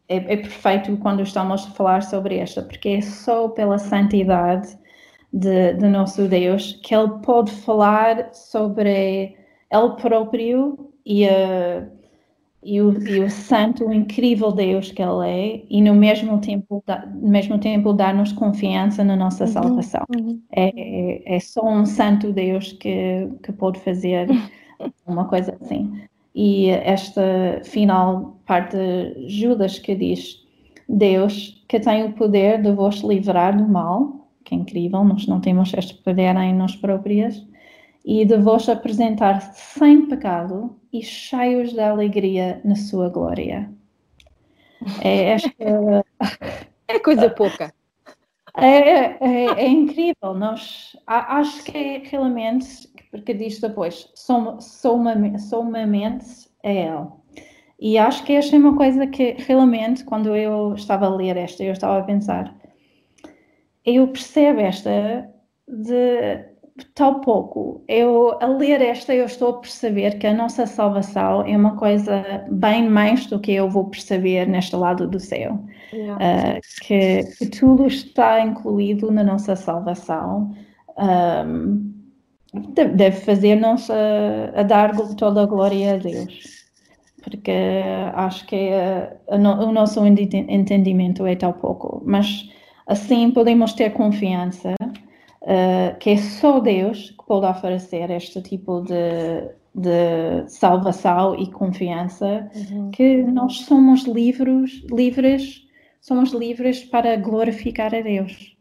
é, é, perfeito quando estamos a falar sobre esta, porque é só pela santidade de, de nosso Deus que Ele pode falar sobre Ele próprio e a e o, e o santo, o incrível Deus que Ele é, e no mesmo tempo, mesmo tempo dar-nos confiança na nossa uhum, salvação. Uhum. É, é, só um santo Deus que, que pode fazer uma coisa assim. E esta final parte de Judas que diz: Deus que tem o poder de vos livrar do mal, que é incrível, nós não temos este poder em nós próprias, e de vos apresentar sem pecado e cheios de alegria na sua glória. É esta. é coisa pouca. É, é, é, incrível. Nós, acho que é realmente, porque diz depois, somamente, somamente é Ele. E acho que esta é uma coisa que realmente, quando eu estava a ler esta, eu estava a pensar, eu percebo esta de tão pouco. Eu, a ler esta, eu estou a perceber que a nossa salvação é uma coisa bem mais do que eu vou perceber neste lado do céu. Yeah. Uh, que, que, tudo está incluído na nossa salvação. Um, deve fazer-nos a, a, dar toda a glória a Deus. Porque acho que a, o nosso entendimento é tão pouco. Mas assim podemos ter confiança uh, que é só Deus que pode oferecer este tipo de, de salvação e confiança, uhum. que nós somos livres, livres, somos livres para glorificar a Deus.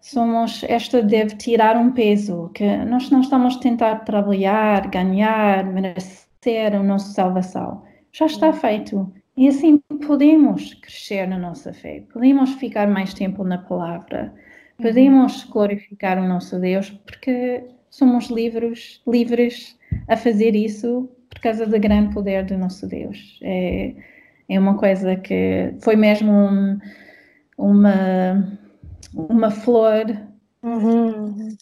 Somos, esta deve tirar um peso, que nós não estamos a tentar trabalhar, ganhar, merecer a nossa salvação. Já está uhum. feito. E assim podemos crescer na nossa fé, podemos ficar mais tempo na palavra, Podemos glorificar o nosso Deus porque somos livres, livres a fazer isso por causa do grande poder do nosso Deus. É, é uma coisa que foi mesmo um, uma, uma flor uhum.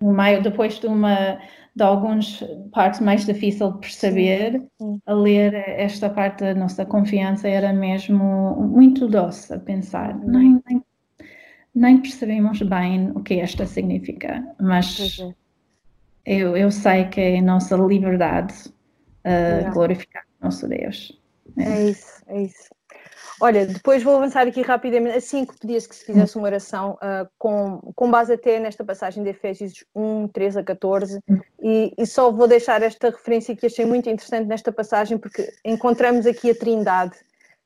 no meio, depois de uma de algumas partes mais difícil de perceber, a ler esta parte da nossa confiança era mesmo muito doce a pensar. Uhum. Nem, nem nem percebemos bem o que esta significa, mas é. eu, eu sei que é a nossa liberdade uh, glorificar o nosso Deus. É. é isso, é isso. Olha, depois vou avançar aqui rapidamente, assim que pedia-se que se fizesse uma oração uh, com, com base até nesta passagem de Efésios 1, 3 a 14, e, e, só vou deixar esta referência que achei muito interessante nesta passagem, porque encontramos aqui a Trindade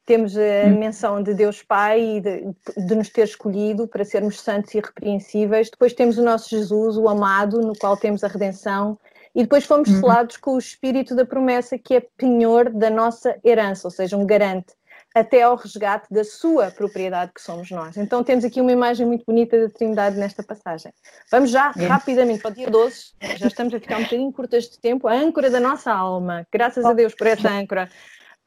temos a hum. menção de Deus Pai e de, de, nos ter escolhido para sermos santos e irrepreensíveis. Depois temos o nosso Jesus, o amado, no qual temos a redenção. E depois fomos uhum. selados com o espírito da promessa, que é penhor da nossa herança, ou seja, um garante, até ao resgate da sua propriedade, que somos nós. Então temos aqui uma imagem muito bonita da Trindade nesta passagem. Vamos já, é. rapidamente, para o dia 12, já estamos a ficar um bocadinho curtas de tempo, a âncora da nossa alma. Graças a Deus por essa âncora.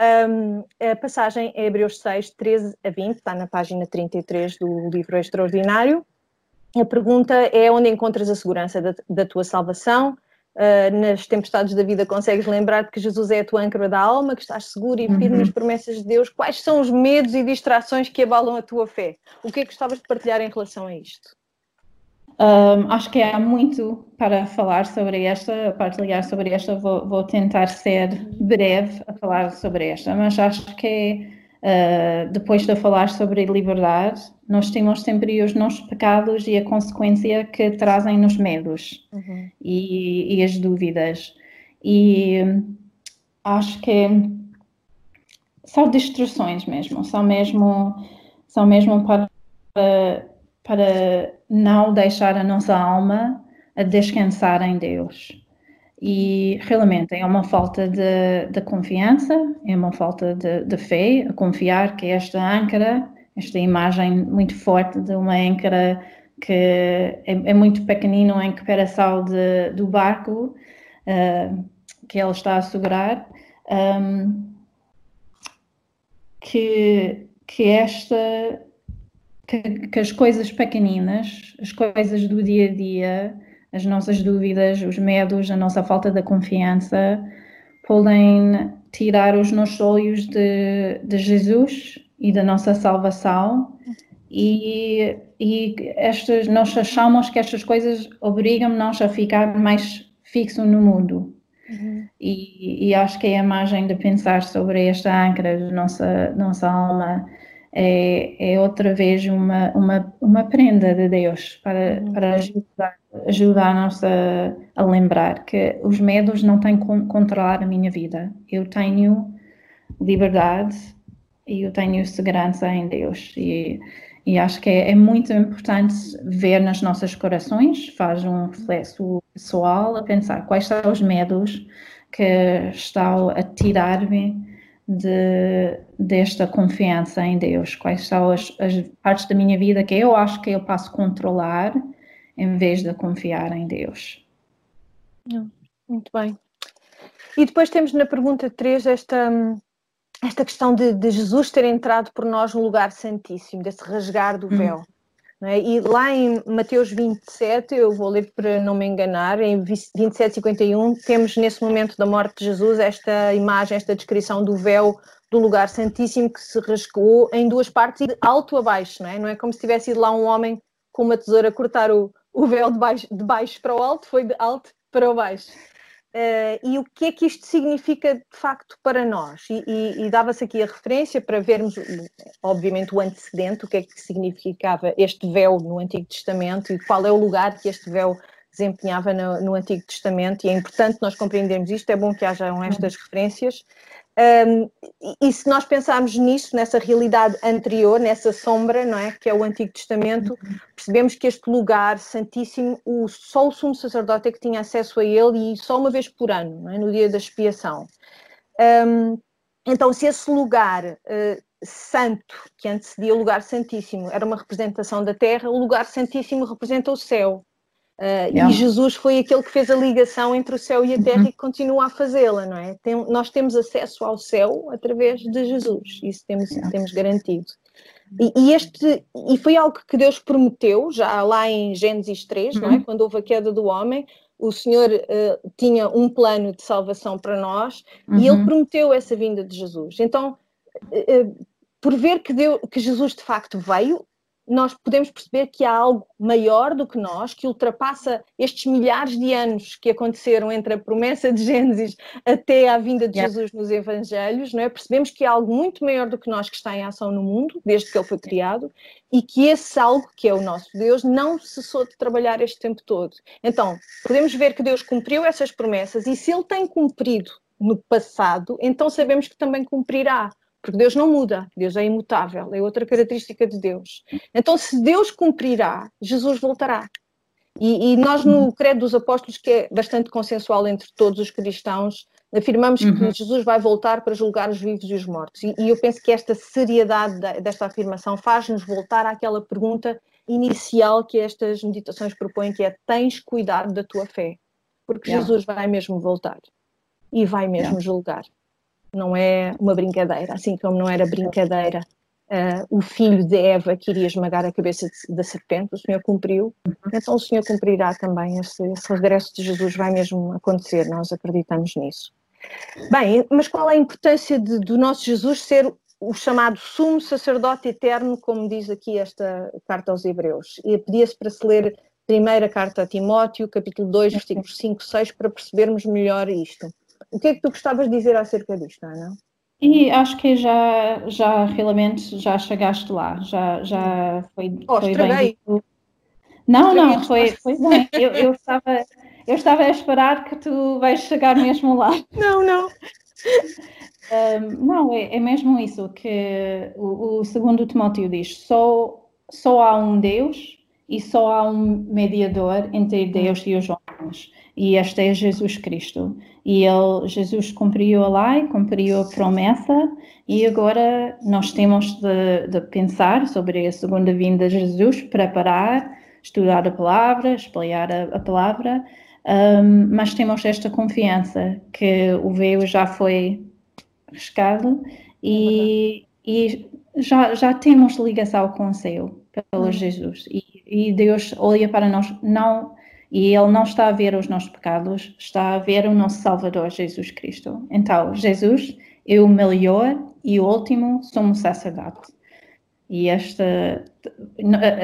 Um, a passagem é Hebreus 6, 13 a 20, está na página 33 do livro Extraordinário. A pergunta é onde encontras a segurança da, da tua salvação? Uh, nas tempestades da vida consegues lembrar que Jesus é a tua âncora da alma, que estás seguro e firme uhum. nas promessas de Deus? Quais são os medos e distrações que abalam a tua fé? O que é que gostavas de partilhar em relação a isto? Um, acho que há muito para falar sobre esta, para partilhar sobre esta. Vou, vou, tentar ser breve a falar sobre esta, mas acho que uh, depois de falar sobre liberdade, nós temos sempre os nossos pecados e a consequência que trazem nos medos uhum. e, e, as dúvidas. E acho que são distrações mesmo, são mesmo, são mesmo para para não deixar a nossa alma a descansar em Deus. E realmente é uma falta de, de confiança, é uma falta de, de, fé, a confiar que esta âncora, esta imagem muito forte de uma âncora que é, é muito pequenino em comparação de, do barco uh, que ele está a segurar, um, que, que esta que, que as coisas pequeninas, as coisas do dia a dia, as nossas dúvidas, os medos, a nossa falta de confiança, podem tirar os nossos olhos de, de Jesus e da nossa salvação. E, e estas, nós achamos que estas coisas obrigam-nos a ficar mais fixo no mundo. Uhum. E, e, acho que a imagem de pensar sobre esta âncora da nossa, nossa alma é, é outra vez uma, uma, uma prenda de Deus para, uhum. para ajudar, ajudar-nos a, a lembrar que os medos não têm como controlar a minha vida. Eu tenho liberdade e eu tenho segurança em Deus. E, e acho que é, é, muito importante ver nas nossas corações, faz um reflexo pessoal a pensar quais são os medos que estão a tirar-me de, desta confiança em Deus? Quais são as, as, partes da minha vida que eu acho que eu posso controlar em vez de confiar em Deus? Muito bem. E depois temos na pergunta 3 esta, esta questão de, de Jesus ter entrado por nós no lugar santíssimo, desse rasgar do hum. véu. Hum. É? E lá em Mateus 27, eu vou ler para não me enganar, em 27, 51, temos nesse momento da morte de Jesus esta imagem, esta descrição do véu do lugar santíssimo que se rasgou em duas partes, de alto a baixo, não é? Não é como se tivesse ido lá um homem com uma tesoura cortar o, o véu de baixo, de baixo para o alto, foi de alto para o baixo. Uh, e o que é que isto significa de facto para nós? E, e, e dava-se aqui a referência para vermos, obviamente, o antecedente, o que é que significava este véu no Antigo Testamento e qual é o lugar que este véu desempenhava no, no Antigo Testamento. E é importante nós compreendermos isto, é bom que hajam estas referências. Um, e se nós pensarmos nisso, nessa realidade anterior, nessa sombra, não é, que é o Antigo Testamento, percebemos que este lugar santíssimo, o, só o sumo sacerdote é que tinha acesso a ele e só uma vez por ano, é, no dia da expiação. Um, então, se esse lugar uh, santo, que antecedia o lugar santíssimo, era uma representação da terra, o lugar santíssimo representa o céu. Uh, yeah. E Jesus foi aquele que fez a ligação entre o céu e a terra uhum. e continua a fazê-la, não é? Tem, nós temos acesso ao céu através de Jesus, isso temos, yeah. temos garantido. E, e, este, e foi algo que Deus prometeu, já lá em Gênesis 3, uhum. não é? Uhum. Quando houve a queda do homem, o Senhor uh, tinha um plano de salvação para nós uhum. e Ele uhum. prometeu essa vinda de Jesus. Então, uh, por ver que, Deus, que Jesus de facto veio, nós podemos perceber que há algo maior do que nós, que ultrapassa estes milhares de anos que aconteceram entre a promessa de Gênesis até a vinda de yeah. Jesus nos Evangelhos, não é? Percebemos que há algo muito maior do que nós que está em ação no mundo, desde que ele foi criado, e que esse algo, que é o nosso Deus, não cessou de trabalhar este tempo todo. Então, podemos ver que Deus cumpriu essas promessas, e se ele tem cumprido no passado, então sabemos que também cumprirá porque Deus não muda, Deus é imutável, é outra característica de Deus. Então, se Deus cumprirá, Jesus voltará. E, e, nós, no Credo dos Apóstolos, que é bastante consensual entre todos os cristãos, afirmamos uhum. que Jesus vai voltar para julgar os vivos e os mortos. E, e eu penso que esta seriedade da, desta afirmação faz-nos voltar àquela pergunta inicial que estas meditações propõem, que é: tens cuidado da tua fé? Porque yeah. Jesus vai mesmo voltar e vai mesmo yeah. julgar não é uma brincadeira, assim como não era brincadeira uh, o filho de Eva que iria esmagar a cabeça de, da serpente, o Senhor cumpriu, uhum. então o Senhor cumprirá também, esse, esse regresso de Jesus vai mesmo acontecer, nós acreditamos nisso. Bem, mas qual é a importância de, do nosso Jesus ser o chamado sumo sacerdote eterno, como diz aqui esta carta aos Hebreus? E pedia-se para se ler primeira carta a Timóteo, capítulo 2, versículos 5 e 6, para percebermos melhor isto. O que é que tu gostavas de dizer acerca disto, Ana? E acho que já, já realmente já chegaste lá, já, já foi, oh, foi bem. Não, não, foi, foi bem. Eu, eu, estava, eu estava a esperar que tu vais chegar mesmo lá. Não, não. Um, não, é, é, mesmo isso que o, o, segundo Timóteo diz: só, só há um Deus e só há um mediador entre Deus e os homens, e este é Jesus Cristo. E ele, Jesus cumpriu a lei, cumpriu a promessa, e agora nós temos de, de pensar sobre a segunda vinda de Jesus, preparar, estudar a palavra, espalhar a, a palavra, um, mas temos esta confiança que o véu já foi riscado e, é e já, já temos ligação com o céu. pelo. Jesus. E, e, Deus olha para nós, não, e Ele não está a ver os nossos pecados, está a ver o nosso Salvador, Jesus Cristo. Então, Jesus é o melhor e o último sumo sacerdote. E esta,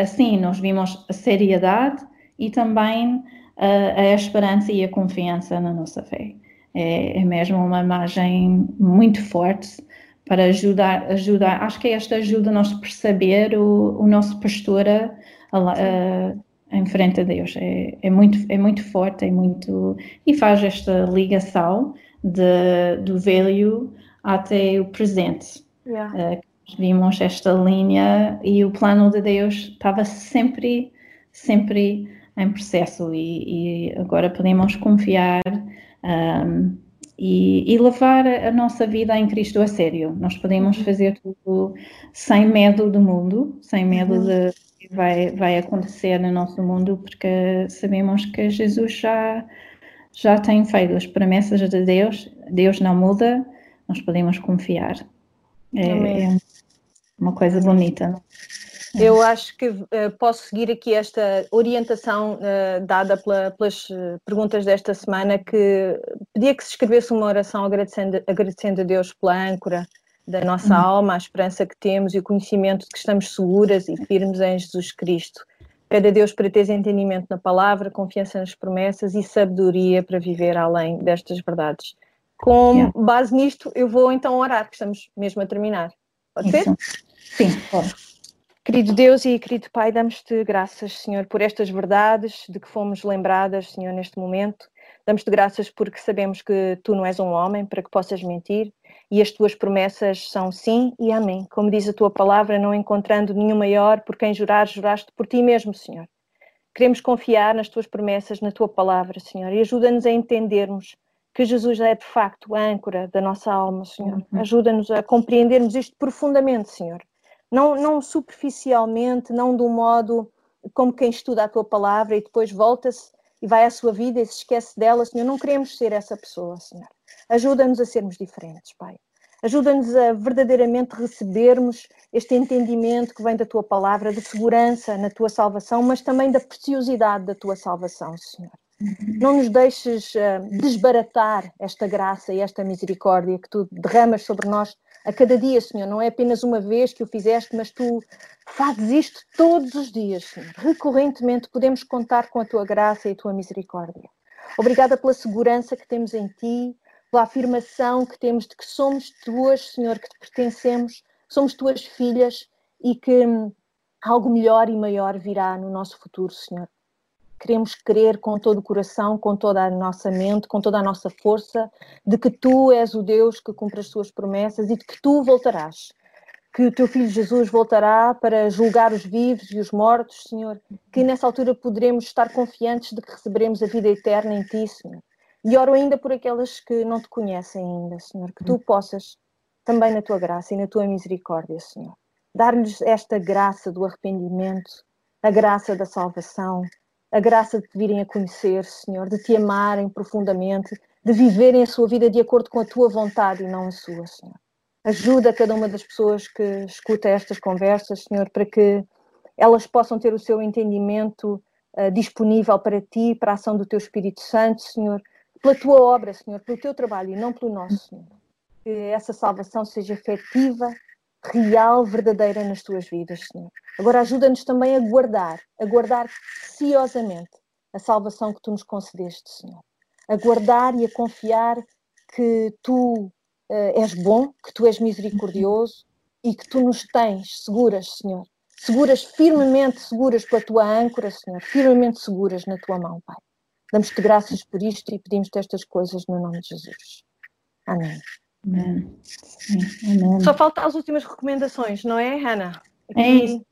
assim, nós vimos a seriedade e também a, a esperança e a confiança na nossa fé. É, é mesmo uma imagem muito forte para ajudar, ajudar. Acho que esta ajuda nós a perceber o, o nosso postura a, a, em frente a Deus. É, é, muito, é muito forte, é muito e faz esta ligação de, do velho até o presente. Yeah. Uh, vimos esta linha e o plano de Deus estava sempre, sempre em processo e, e agora podemos confiar um, e, e, levar a nossa vida em Cristo a sério. Nós podemos uhum. fazer tudo sem medo do mundo, sem medo uhum. de que vai, vai acontecer no nosso mundo, porque sabemos que Jesus já, já tem feito as promessas de Deus, Deus não muda, nós podemos confiar. É, é uma coisa bonita. Não? Eu acho que uh, posso seguir aqui esta orientação uh, dada pela, pelas eh, perguntas desta semana, que pedia que se escrevesse uma oração agradecendo, agradecendo a Deus pela âncora da nossa uhum. alma, a esperança que temos e o conhecimento de que estamos seguras e firmes em Jesus Cristo. Pede a Deus para teres entendimento na palavra, confiança nas promessas e sabedoria para viver além destas verdades. Com yeah. base nisto, eu vou então orar, porque estamos mesmo a terminar. Pode Isso. ser? Sim, pode. Querido Deus e querido Pai, damos-te graças, Senhor, por estas verdades de que fomos lembradas, Senhor, neste momento. Damos-te graças porque sabemos que tu não és um homem para que possas mentir e as tuas promessas são sim e amém. Como diz a tua palavra, não encontrando nenhum maior por quem jurar, juraste por ti mesmo, Senhor. Queremos confiar nas tuas promessas, na tua palavra, Senhor, e ajuda-nos a entendermos que Jesus é de facto a âncora da nossa alma, Senhor. Uhum. Ajuda-nos a compreendermos isto profundamente, Senhor não, não superficialmente, não de um modo como quem estuda a tua palavra e depois volta-se e vai à sua vida e se esquece dela, Senhor. Não queremos ser essa pessoa, Senhor. Ajuda-nos a sermos diferentes, Pai. Ajuda-nos a verdadeiramente recebermos este entendimento que vem da tua palavra, de segurança na tua salvação, mas também da preciosidade da tua salvação, Senhor. Não nos deixes uh, desbaratar esta graça e esta misericórdia que tu derramas sobre nós a cada dia, Senhor. Não é apenas uma vez que o fizeste, mas tu fazes isto todos os dias, Senhor. Recorrentemente podemos contar com a tua graça e a tua misericórdia. Obrigada pela segurança que temos em ti, pela afirmação que temos de que somos tuas, Senhor, que te pertencemos, somos tuas filhas e que hum, algo melhor e maior virá no nosso futuro, Senhor queremos crer com todo o coração, com toda a nossa mente, com toda a nossa força, de que tu és o Deus que cumpre as suas promessas e de que tu voltarás. Que o teu filho Jesus voltará para julgar os vivos e os mortos, Senhor. Que nessa altura poderemos estar confiantes de que receberemos a vida eterna em ti, Senhor. E oro ainda por aquelas que não te conhecem ainda, Senhor. Que tu possas, também na tua graça e na tua misericórdia, Senhor, dar-lhes esta graça do arrependimento, a graça da salvação, a graça de te virem a conhecer, Senhor, de te amarem profundamente, de viverem a sua vida de acordo com a tua vontade e não a sua, Senhor. Ajuda cada uma das pessoas que escuta estas conversas, Senhor, para que elas possam ter o seu entendimento uh, disponível para ti, para a ação do teu Espírito Santo, Senhor, pela tua obra, Senhor, pelo teu trabalho e não pelo nosso, Senhor. Que essa salvação seja efetiva real, verdadeira nas tuas vidas, Senhor. Agora ajuda-nos também a guardar, a guardar preciosamente a salvação que tu nos concedeste, Senhor. A guardar e a confiar que tu uh, és bom, que tu és misericordioso e que tu nos tens seguras, Senhor. Seguras, firmemente seguras pela tua âncora, Senhor. Firmemente seguras na tua mão, Pai. Damos-te graças por isto e pedimos-te estas coisas no nome de Jesus. Amém. Amém. Amém. Só falta as últimas recomendações, não é, Hannah? Aqui... É isso.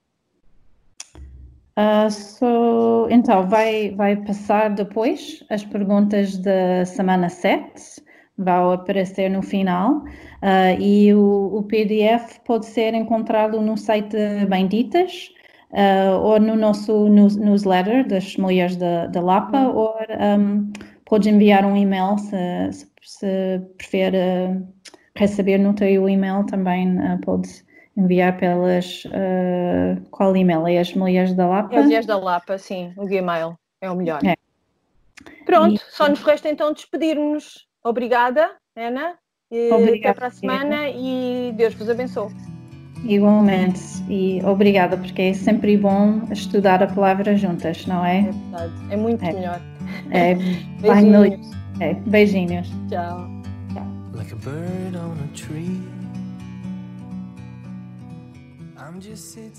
Uh, so, então, vai, vai passar depois as perguntas da semana 7, vão aparecer no final, uh, e o, o, PDF pode ser encontrado no site Benditas, uh, ou no nosso news, newsletter das mulheres da, da Lapa, uhum. ou um, pode enviar um e-mail se, se, se prefere receber no teu e-mail também uh, pode enviar pelas. Uh, qual e-mail? É as Mulheres da Lapa? É as Mulheres da Lapa, sim, o Gmail é o melhor. É. Pronto, e... só nos resta então despedir-nos. Obrigada, Ana. Obrigada. Até para a semana e Deus vos abençoe. Igualmente, e obrigada, porque é sempre bom estudar a palavra juntas, não é? É verdade, é muito é. melhor. É, beijinhos. É, beijinhos. Tchau. Like a bird on a tree. I'm just sitting